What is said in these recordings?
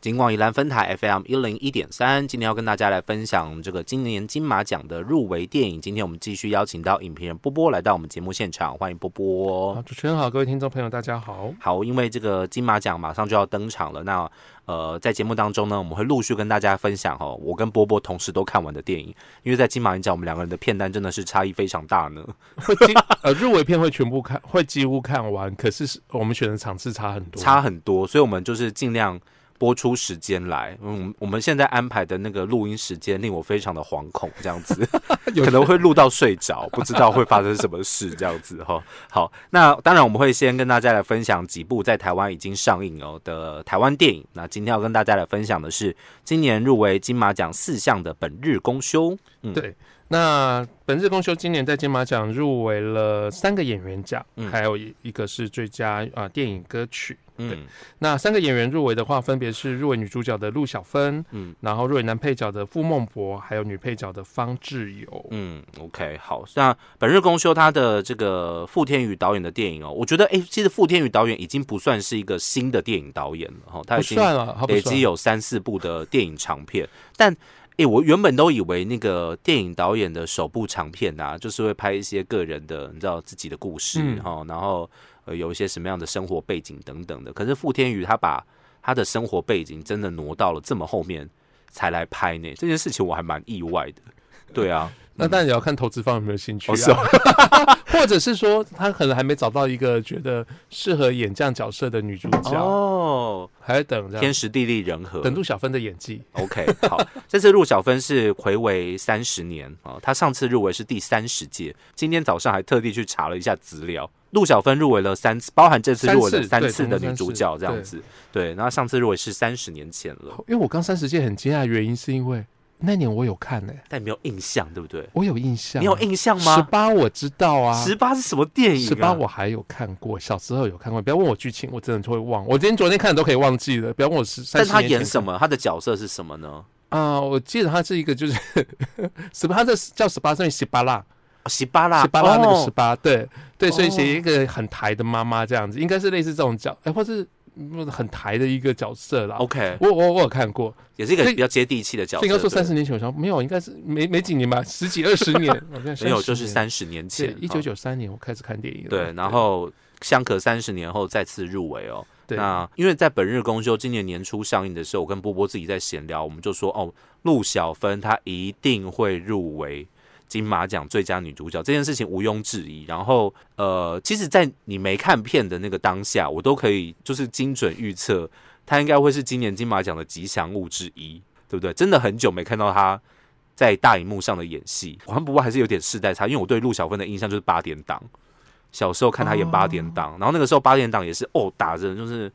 金广宜兰分台 FM 一零一点三，今天要跟大家来分享这个今年金马奖的入围电影。今天我们继续邀请到影评人波波来到我们节目现场，欢迎波波。好，主持人好，各位听众朋友，大家好。好，因为这个金马奖马上就要登场了，那呃，在节目当中呢，我们会陆续跟大家分享哦，我跟波波同时都看完的电影。因为在金马影奖，我们两个人的片单真的是差异非常大呢。会呃入围片会全部看，会几乎看完，可是是我们选的场次差很多，差很多，所以我们就是尽量。播出时间来，嗯，我们现在安排的那个录音时间令我非常的惶恐，这样子 可能会录到睡着，不知道会发生什么事，这样子哈。好，那当然我们会先跟大家来分享几部在台湾已经上映哦的台湾电影。那今天要跟大家来分享的是今年入围金马奖四项的《本日公休》。嗯，对。那《本日公休》今年在金马奖入围了三个演员奖，还有一一个是最佳啊电影歌曲。嗯，那三个演员入围的话，分别是入围女主角的陆小芬，嗯，然后入围男配角的傅孟博，还有女配角的方志友。嗯，OK，好，那本日公休他的这个傅天宇导演的电影哦，我觉得哎，其实傅天宇导演已经不算是一个新的电影导演了哈，他已经累积有三四部的电影长片，但哎，我原本都以为那个电影导演的首部长片啊，就是会拍一些个人的，你知道自己的故事哈，然后。呃，有一些什么样的生活背景等等的，可是傅天宇他把他的生活背景真的挪到了这么后面才来拍呢，这件事情我还蛮意外的。对啊。那当然也要看投资方有没有兴趣啊，或者是说他可能还没找到一个觉得适合演这样角色的女主角哦，还在等天时地利人和，等陆小芬的演技。OK，好，这次陆小芬是回违三十年啊，她上次入围是第三十届，今天早上还特地去查了一下资料，陆小芬入围了三次，包含这次入围了三次的女主角这样子，对，然后上次入围是三十年前了，因为我刚三十届很惊讶，原因是因为。那年我有看呢，但没有印象，对不对？我有印象，你有印象吗？十八我知道啊，十八是什么电影？十八我还有看过，小时候有看过。不要问我剧情，我真的就会忘。我今天昨天看的都可以忘记了。不要问我是。但他演什么？他的角色是什么呢？啊，我记得他是一个，就是 十八，他这叫十八，所以十八啦，十八啦，十八啦，那个十八，对对，所以写一个很台的妈妈这样子，应该是类似这种角，哎，或是。很台的一个角色啦。OK，我我我有看过，也是一个比较接地气的角色。应该说三十年前，我想没有，应该是没没几年吧，十几二十年。没有，就是三十年前，一九九三年我开始看电影。对，然后相隔三十年后再次入围哦。那因为在本日公休今年年初上映的时候，我跟波波自己在闲聊，我们就说哦，陆小芬她一定会入围。金马奖最佳女主角这件事情毋庸置疑。然后，呃，其实，在你没看片的那个当下，我都可以就是精准预测，她应该会是今年金马奖的吉祥物之一，对不对？真的很久没看到她在大荧幕上的演戏，我不过还是有点世代差，因为我对陆小芬的印象就是八点档，小时候看她演八点档，然后那个时候八点档也是哦打着就是。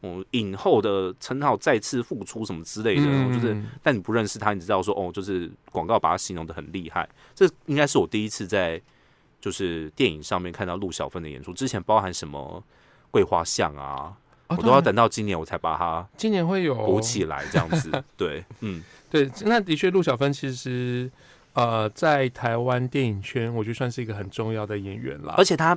哦，影后的称号再次复出什么之类的，就是，但你不认识他，你知道说哦，就是广告把他形容的很厉害。这应该是我第一次在就是电影上面看到陆小芬的演出。之前包含什么桂花巷啊，我都要等到今年我才把它今年会有补起来这样子。对，嗯，对，那的确陆小芬其实呃在台湾电影圈，我觉得算是一个很重要的演员了，而且他。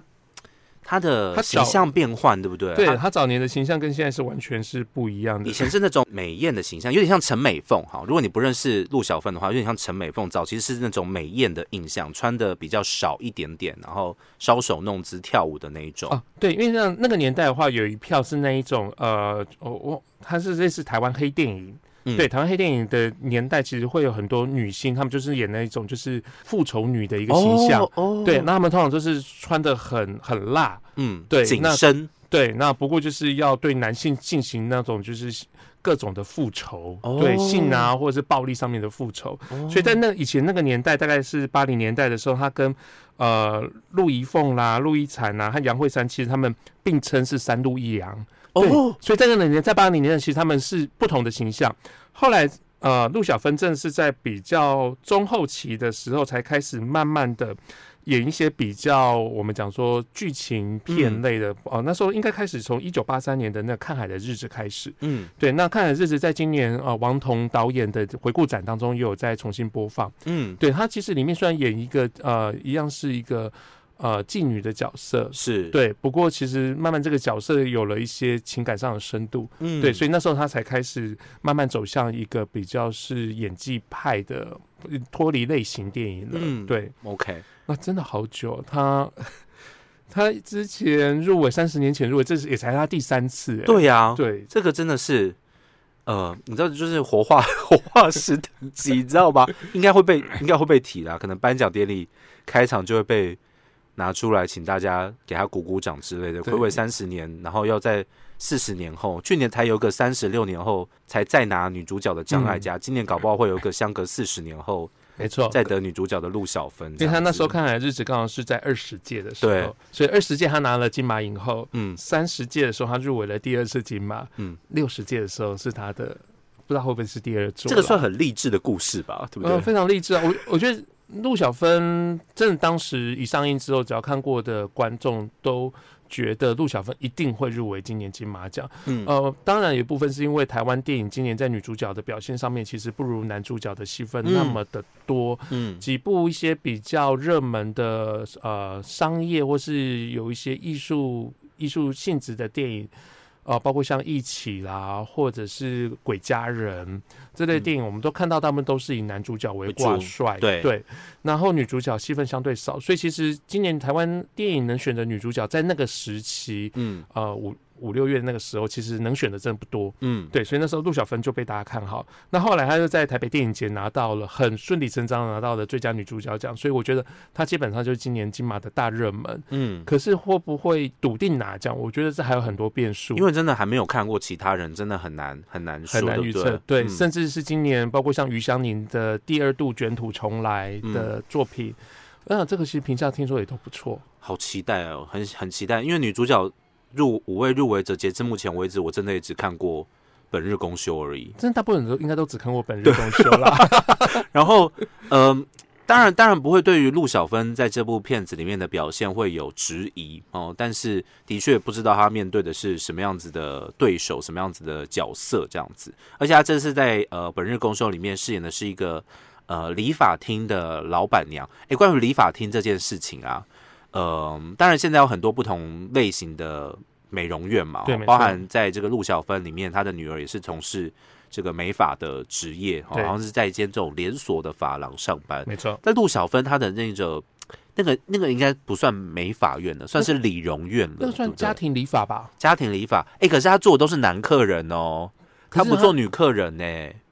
他的形象变换，对不对？对他早年的形象跟现在是完全是不一样的。以前是那种美艳的形象，有点像陈美凤哈。如果你不认识陆小凤的话，有点像陈美凤。早期是那种美艳的印象，穿的比较少一点点，然后搔首弄姿跳舞的那一种。啊，对，因为像那个年代的话，有一票是那一种呃，我我他是类似台湾黑电影。对台湾黑电影的年代，其实会有很多女星，她们就是演那一种就是复仇女的一个形象。对，那她们通常都是穿的很很辣，嗯，对，紧身。对，那不过就是要对男性进行那种就是各种的复仇，对性啊或者是暴力上面的复仇。所以在那以前那个年代，大概是八零年代的时候，她跟呃陆怡凤啦、陆一婵啦和杨慧珊，其实他们并称是三陆一阳。哦，所以在那个年，在八零年代，其实他们是不同的形象。后来，呃，陆小芬正是在比较中后期的时候，才开始慢慢的演一些比较我们讲说剧情片类的。哦，那时候应该开始从一九八三年的那《看海的日子》开始。嗯，对，那《看海的日子》在今年呃王彤导演的回顾展当中，也有在重新播放。嗯，对他其实里面虽然演一个呃一样是一个。呃妓女的角色，是。对。不过其实慢慢这个角色有了一些情感上的深度，嗯。对，所以那时候他才开始慢慢走向一个比较是演技派的脱离类型电影了。嗯对，OK，那真的好久，他 他之前入围三十年前入围，这是也才他第三次、欸，对呀、对，这个真的是，呃，你知道，就是活化 活化石等级，你知道吧？应该会被应该会被提啦，可能颁奖典礼开场就会被拿出来，请大家给他鼓鼓掌之类的。对暌违三十年，然后要在四十年后，去年才有个三十六年后才再拿女主角的张艾嘉，今年搞不好会有一个相隔四十年后没错，再得女主角的陆小芬。因为他那时候看，来日子刚好是在二十届的时对候，所以二十届他拿了金马影后，嗯，三十届的时候他入围了第二次金马，嗯嗯，六十届的时候是他的，不知道会不会是第二座，这个算很励志的故事吧，对不对？呃非常励志啊！我我觉得陆小芬真的当时一上映之后，只要看过的观众都觉得陆小芬一定会入围今年金马奖。嗯呃，当然有部分是因为台湾电影今年在女主角的表现上面，其实不如男主角的戏份嗯那么的多。嗯几部一些比较热门的呃商业或是有一些艺术艺术性质的电影，呃，包括像《一起》啦，或者是《鬼家人》这类电影，我们都看到他们都是以男主角为挂帅，对对，然后女主角戏份相对少，所以其实今年台湾电影能选择女主角，在那个时期，嗯。呃五五六月那个时候，其实能选的真的不多。嗯，对，所以那时候陆小芬就被大家看好。那后来她就在台北电影节拿到了很顺理成章拿到了最佳女主角奖，所以我觉得她基本上就是今年金马的大热门。嗯。可是会不会笃定拿奖？我觉得这还有很多变数，因为真的还没有看过其他人，真的很难很难，很难预测。对甚至是今年包括像余香凝的第二度卷土重来的作品，那、这个其实评价听说也都不错。好期待哦，很很期待，因为女主角入五位入围者，截至目前为止，我真的也只看过《本日公休》而已。真的大部分人都应该都只看过《本日公休》啦。然后，嗯、当然，当然不会对于陆小芬在这部片子里面的表现会有质疑哦，但是的确不知道她面对的是什么样子的对手，什么样子的角色这样子。而且她这次在呃《本日公休》里面饰演的是一个呃理发厅的老板娘。诶，关于理发厅这件事情啊，呃，当然现在有很多不同类型的美容院嘛，对包含在这个陆小芬里面，她的女儿也是从事这个美发的职业，好像是在一间这种连锁的发廊上班。没错，但陆小芬她的那个那个那个应该不算美发院了，算是理容院了，那算家庭理发吧？家庭理发。哎、可是她做的都是男客人哦，可是她她不做女客人呢、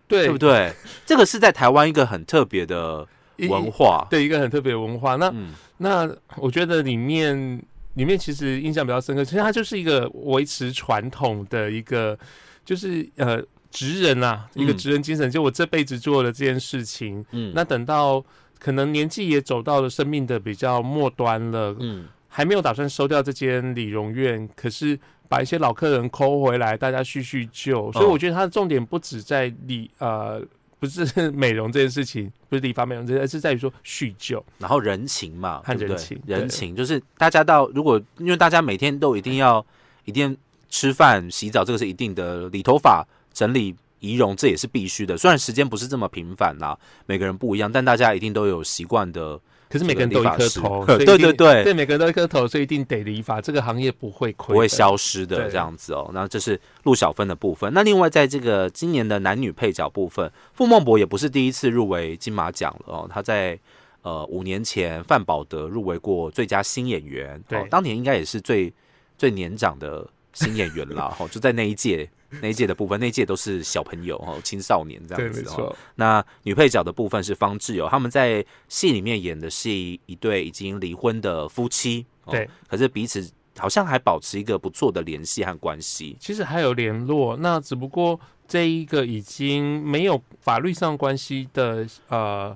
对对不对？这个是在台湾一个很特别的一文化。对一个很特别的文化。那嗯那我觉得里面里面其实印象比较深刻，其实它就是一个维持传统的一个，就是呃职人啊，一个嗯职人精神。就我这辈子做了这件事情，嗯那等到可能年纪也走到了生命的比较末端了，嗯还没有打算收掉这间理容院，可是把一些老客人抠回来，大家叙叙旧。所以哦我觉得它的重点不止在理呃。不是 美容这件事情，不是理发美容这件事，而是在于说叙旧。然后人情嘛，和对不对人情人情就是大家到如果因为大家每天都一定要一定吃饭、洗澡，这个是一定的，理头发、整理仪容这也是必须的。虽然时间不是这么频繁啦，每个人不一样，但大家一定都有习惯的。可是每个人都有一颗头，对对对对，每个人都有一颗头，所以一定得理发，这个行业不会亏，不会。消失的对这样子哦。那这是陆小芬的部分。那另外在这个今年的男女配角部分，傅孟博也不是第一次入围金马奖了哦。他在呃五年前范宝德入围过最佳新演员，对哦，当年应该也是最最年长的新演员啦。哦，就在那一届 那一届的部分，那一届都是小朋友哦，青少年这，样子哦。那女配角的部分是方志友，他们在戏里面演的是一对已经离婚的夫妻，哦对，可是彼此好像还保持一个不错的联系和关系。其实还有联络，那只不过这一个已经没有法律上关系的，呃，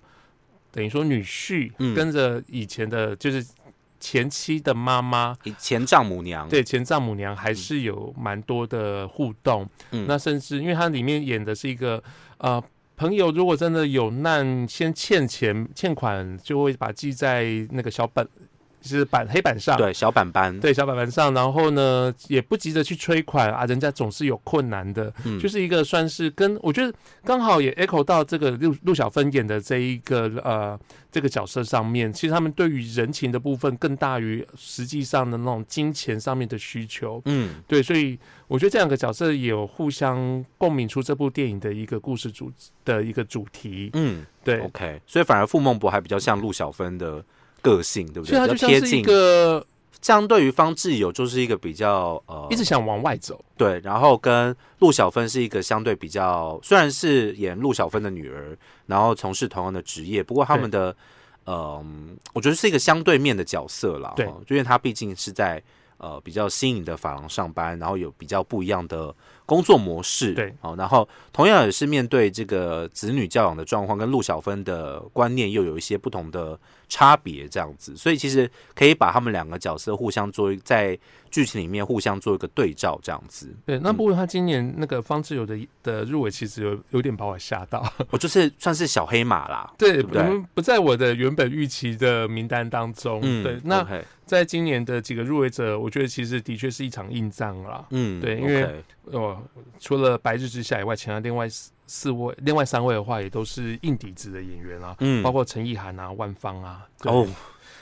等于说女婿嗯跟着以前的，就是前妻的妈妈，前丈母娘，对前丈母娘还是有蛮多的互动。嗯那甚至因为它里面演的是一个呃朋友，如果真的有难，先欠钱欠款，就会把记在那个小本是板黑板上，对小板板，对小板板上，然后呢也不急着去催款啊，人家总是有困难的，就是一个算是跟我觉得刚好也 echo 到这个陆陆小芬演的这一个呃这个角色上面，其实他们对于人情的部分更大于实际上的那种金钱上面的需求，嗯，对，所以我觉得这两个角色有互相共鸣出这部电影的一个故事主的一个主题，嗯，对，OK，所以反而傅孟博还比较像陆小芬的。个性对不对？比较贴近。一个相对于方志友，就是一个比较呃，一直想往外走。对，然后跟陆小芬是一个相对比较，虽然是演陆小芬的女儿，然后从事同样的职业，不过他们的嗯，我觉得是一个相对面的角色啦。对，因为他毕竟是在呃比较新颖的法廊上班，然后有比较不一样的。工作模式对，好，然后同样也是面对这个子女教养的状况，跟陆小芬的观念又有一些不同的差别，这样子，所以其实可以把他们两个角色互相做在剧情里面互相做一个对照，这样子。对，那不过他今年那个方志友的的入围，其实有有点把我吓到，我 就是算是小黑马啦，对，不对？不在我的原本预期的名单当中，对，那。在今年的几个入围者，我觉得其实的确是一场硬仗啦。嗯，对，因为哦，除了白日之下以外，其他另外四四位、另外三位的话，也都是硬底子的演员啊。嗯，包括陈意涵啊、万芳啊。哦，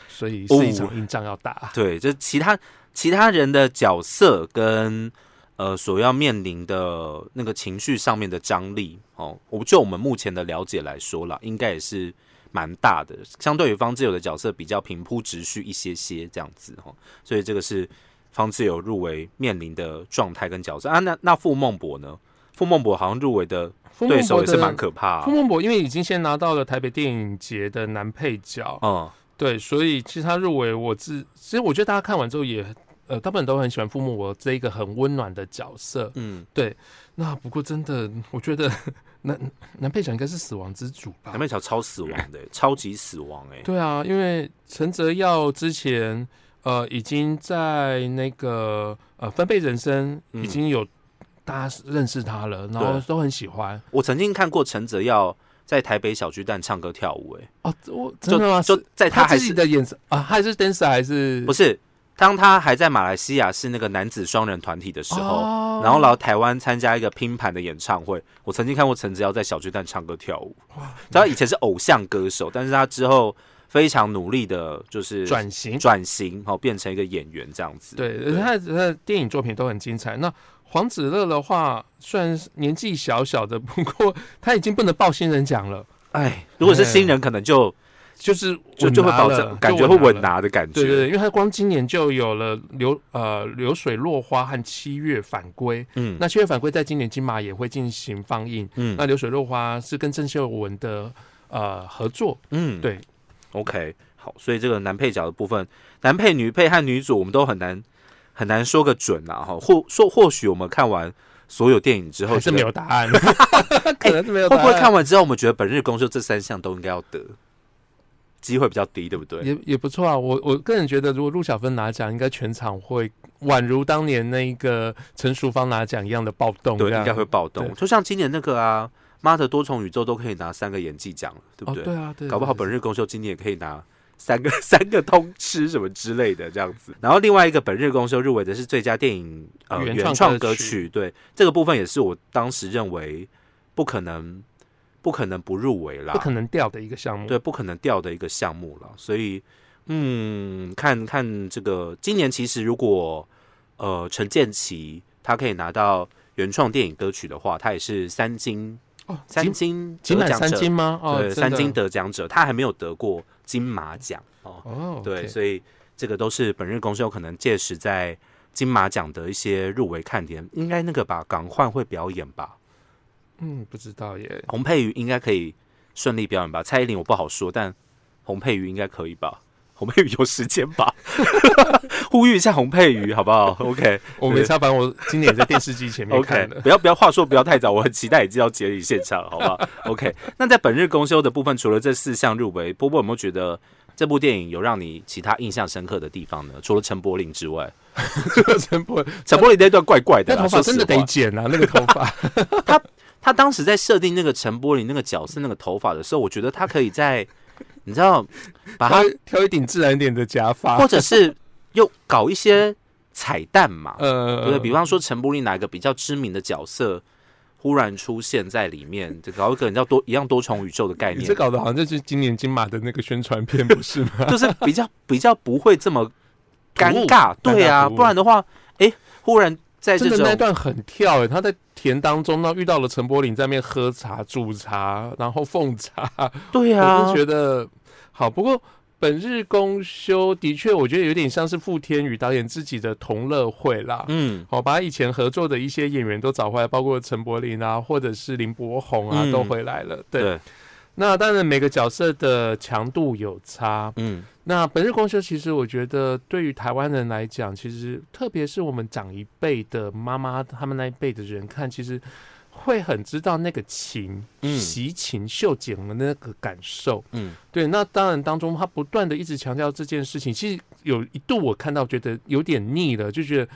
所以是一场硬仗要打。对，就其他其他人的角色跟呃所要面临的那个情绪上面的张力哦，我就我们目前的了解来说了，应该也是。蛮大的，相对于方志友的角色比较平铺直叙一些些这样子哈，所以这个是方志友入围面临的状态跟角色啊。那那傅孟博呢？傅孟博好像入围的对手也是蛮可怕。傅孟博因为已经先拿到了台北电影节的男配角，嗯，对，所以其实他入围，我自其实我觉得大家看完之后也呃，大部分都很喜欢傅孟博这一个很温暖的角色，嗯，对。那不过真的，我觉得。男男配角应该是死亡之主吧？男配角超死亡的，超级死亡哎！对啊，因为陈泽耀之前呃已经在那个呃分贝人生已经有大家认识他了，然后都很喜欢。我曾经看过陈泽耀在台北小巨蛋唱歌跳舞，哎哦，我真的吗？就在他自己的眼神啊，还是 dancer 还是不是？当他还在马来西亚是那个男子双人团体的时候，然后来台湾参加一个拼盘的演唱会，我曾经看过陈子瑶在小巨蛋唱歌跳舞。他以前是偶像歌手，但是他之后非常努力的，就是转型转型，好变成一个演员这样子。对，他的电影作品都很精彩。那黄子乐的话，虽然年纪小小的，不过他已经不能报新人奖了。哎，如果是新人，可能就。就是就就会保证感觉会稳拿的感觉，对对对，因为他光今年就有了流呃流水落花和七月返归，嗯，那七月返归在今年金马也会进行放映，嗯，那流水落花是跟郑秀文的呃合作，嗯，对，OK，好，所以这个男配角的部分，男配、女配和女主，我们都很难很难说个准啊，哈，或说或许我们看完所有电影之后是没有答案，可能是没有，会不会看完之后我们觉得本日公休这三项都应该要得？机会比较低，对不对？也也不错啊。我我个人觉得，如果陆小芬拿奖，应该全场会宛如当年那个陈淑芳拿奖一样的暴动。对，应该会暴动。就像今年那个啊，《妈的多重宇宙》都可以拿三个演技奖了，对不对？对啊，对。搞不好本日公休今年也可以拿三个三个通吃什么之类的这样子。然后另外一个本日公休入围的是最佳电影呃原创歌曲，对这个部分也是我当时认为不可能。不可能不入围啦，不可能掉的一个项目，对，不可能掉的一个项目了。所以，嗯，看看这个今年其实如果呃陈建奇他可以拿到原创电影歌曲的话，他也是三金哦，三金得奖者吗？哦，三金得奖者，他还没有得过金马奖哦。哦，对，所以这个都是本日公司有可能届时在金马奖的一些入围看点，应该那个吧，港焕会表演吧。嗯，不知道耶。洪佩瑜应该可以顺利表演吧？蔡依林我不好说，但洪佩瑜应该可以吧？洪佩瑜有时间吧？呼吁一下洪佩瑜好不好？OK，我没差，反正我今年在电视机前面看不要不要，话说不要太早，我很期待已经要接你现场，好不好？OK，那在本日公休的部分，除了这四项入围，波波有没有觉得这部电影有让你其他印象深刻的地方呢？除了陈柏霖之外，陈柏陈柏霖那段怪怪的，那头发真的得剪啊，那个头发他。他当时在设定那个陈柏霖那个角色那个头发的时候，我觉得他可以在你知道，把它挑一顶自然点的假发，或者是又搞一些彩蛋嘛？呃，对，比方说陈柏霖哪个比较知名的角色忽然出现在里面，就搞一个你知道多一样多重宇宙的概念。这搞得好像就是今年金马的那个宣传片，不是吗？就是比较比较不会这么尴尬，对啊，不然的话，哎，忽然在这种那段很跳，哎，他在田当中呢遇到了陈柏霖在那边喝茶煮茶，然后奉茶，对啊，我就觉得好。不过本日公休的确，我觉得有点像是傅天宇导演自己的同乐会啦。嗯，好，把以前合作的一些演员都找回来，包括陈柏霖啊，或者是林柏宏啊，都回来了。对。那当然，每个角色的强度有差。嗯，那本日公休，其实我觉得对于台湾人来讲，其实特别是我们长一辈的妈妈，他们那一辈的人看，其实会很知道那个情，习情秀景的那个感受。嗯，对。那当然当中，他不断的一直强调这件事情，其实有一度我看到觉得有点腻了，就觉得，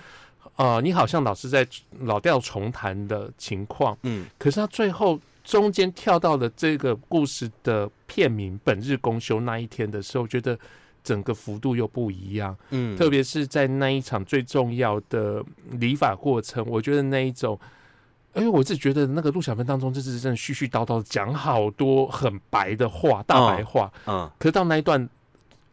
呃，你好像老是在老调重弹的情况。嗯，可是他最后。中间跳到了这个故事的片名“本日公休”那一天的时候，觉得整个幅度又不一样。嗯，特别是在那一场最重要的理法过程，我觉得那一种，因为我自己觉得那个陆小芬当中，就是真的絮絮叨叨讲好多很白的话，大白话。嗯，可是到那一段，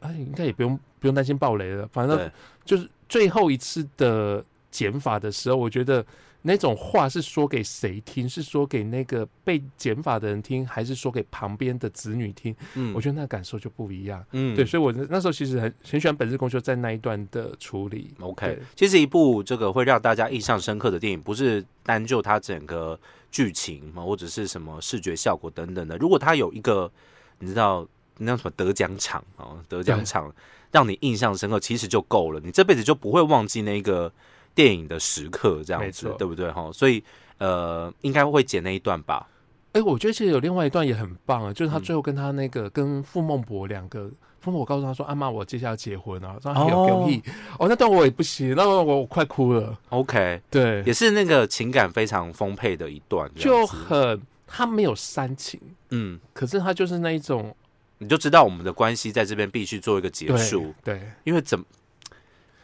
哎，应该也不用不用担心暴雷了。反正就是最后一次的减法的时候，我觉得。那种话是说给谁听？是说给那个被减法的人听，还是说给旁边的子女听？嗯，我觉得那感受就不一样。嗯，对，所以我那时候其实很很喜欢本日公休在那一段的处理。OK，其实一部这个会让大家印象深刻的电影，不是单就它整个剧情嘛，或者是什么视觉效果等等的。如果它有一个你知道那什么得奖场啊，得奖场让你印象深刻，其实就够了，你这辈子就不会忘记那个。电影的时刻这样子，对不对哈？所以呃，应该会剪那一段吧。哎，我觉得其实有另外一段也很棒啊，就是他最后跟他那个跟傅孟博两个，傅孟博告诉他说：“阿妈，我接下来结婚了。”说：“有有意。”哦，那段我也不行，那我我快哭了。OK，对，也是那个情感非常丰沛的一段，就很他没有煽情，嗯，可是他就是那一种，你就知道我们的关系在这边必须做一个结束，对，因为怎。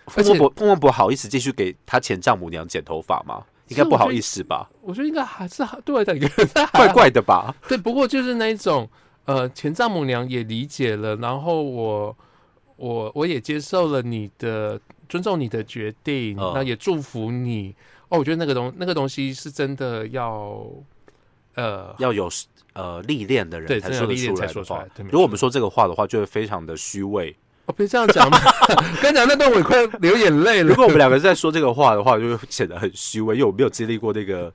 傅孟孟博好意思继续给他前丈母娘剪头发吗？应该不好意思吧？我觉得应该还是对我来讲怪怪的吧？对，不过就是那一种，呃，前丈母娘也理解了，然后我我我也接受了你的尊重你的决定，那也祝福你。哦，我觉得那个东那个东西是真的要呃要有呃历练的人才说得出来的话。如果我们说这个话的话，就会非常的虚伪。我别这样讲嘛！刚讲那段我快流眼泪了。如果我们两个在说这个话的话，就会显得很虚伪，因为我没有经历过那个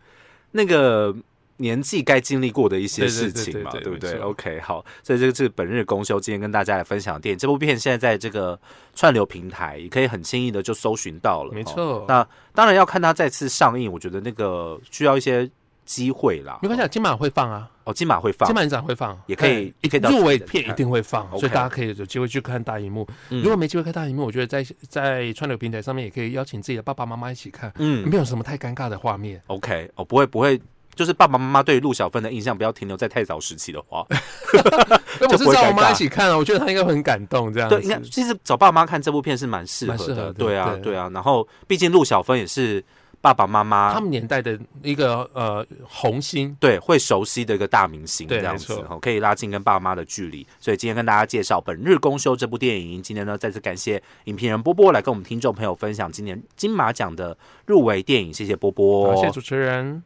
那个年纪该经历过的一些事情嘛，对不对？OK，好，所以这个是本日公休，今天跟大家来分享的电影。这部片现在在这个串流平台也可以很轻易的就搜寻到了，没错。那当然要看它再次上映，我觉得那个需要一些。机会啦，没关系，金马会放啊。哦，金马会放，金马影展会放，也可以，可以入围片一定会放，所以大家可以有机会去看大荧幕。如果没机会看大荧幕，我觉得在在串流平台上面也可以邀请自己的爸爸妈妈一起看，嗯，没有什么太尴尬的画面。OK，哦，不会不会，就是爸爸妈妈对陆小芬的印象不要停留在太早时期的话，我是找我妈一起看啊，我觉得她应该会很感动。这样对，应该其实找爸妈看这部片是蛮适合的，对啊对啊。然后毕竟陆小芬也是。爸爸妈妈他们年代的一个呃红星，对，会熟悉的一个大明星，这样子可以拉近跟爸妈的距离。所以今天跟大家介绍《本日公休》这部电影。今天呢，再次感谢影评人波波来跟我们听众朋友分享今年金马奖的入围电影。谢谢波波，谢谢主持人。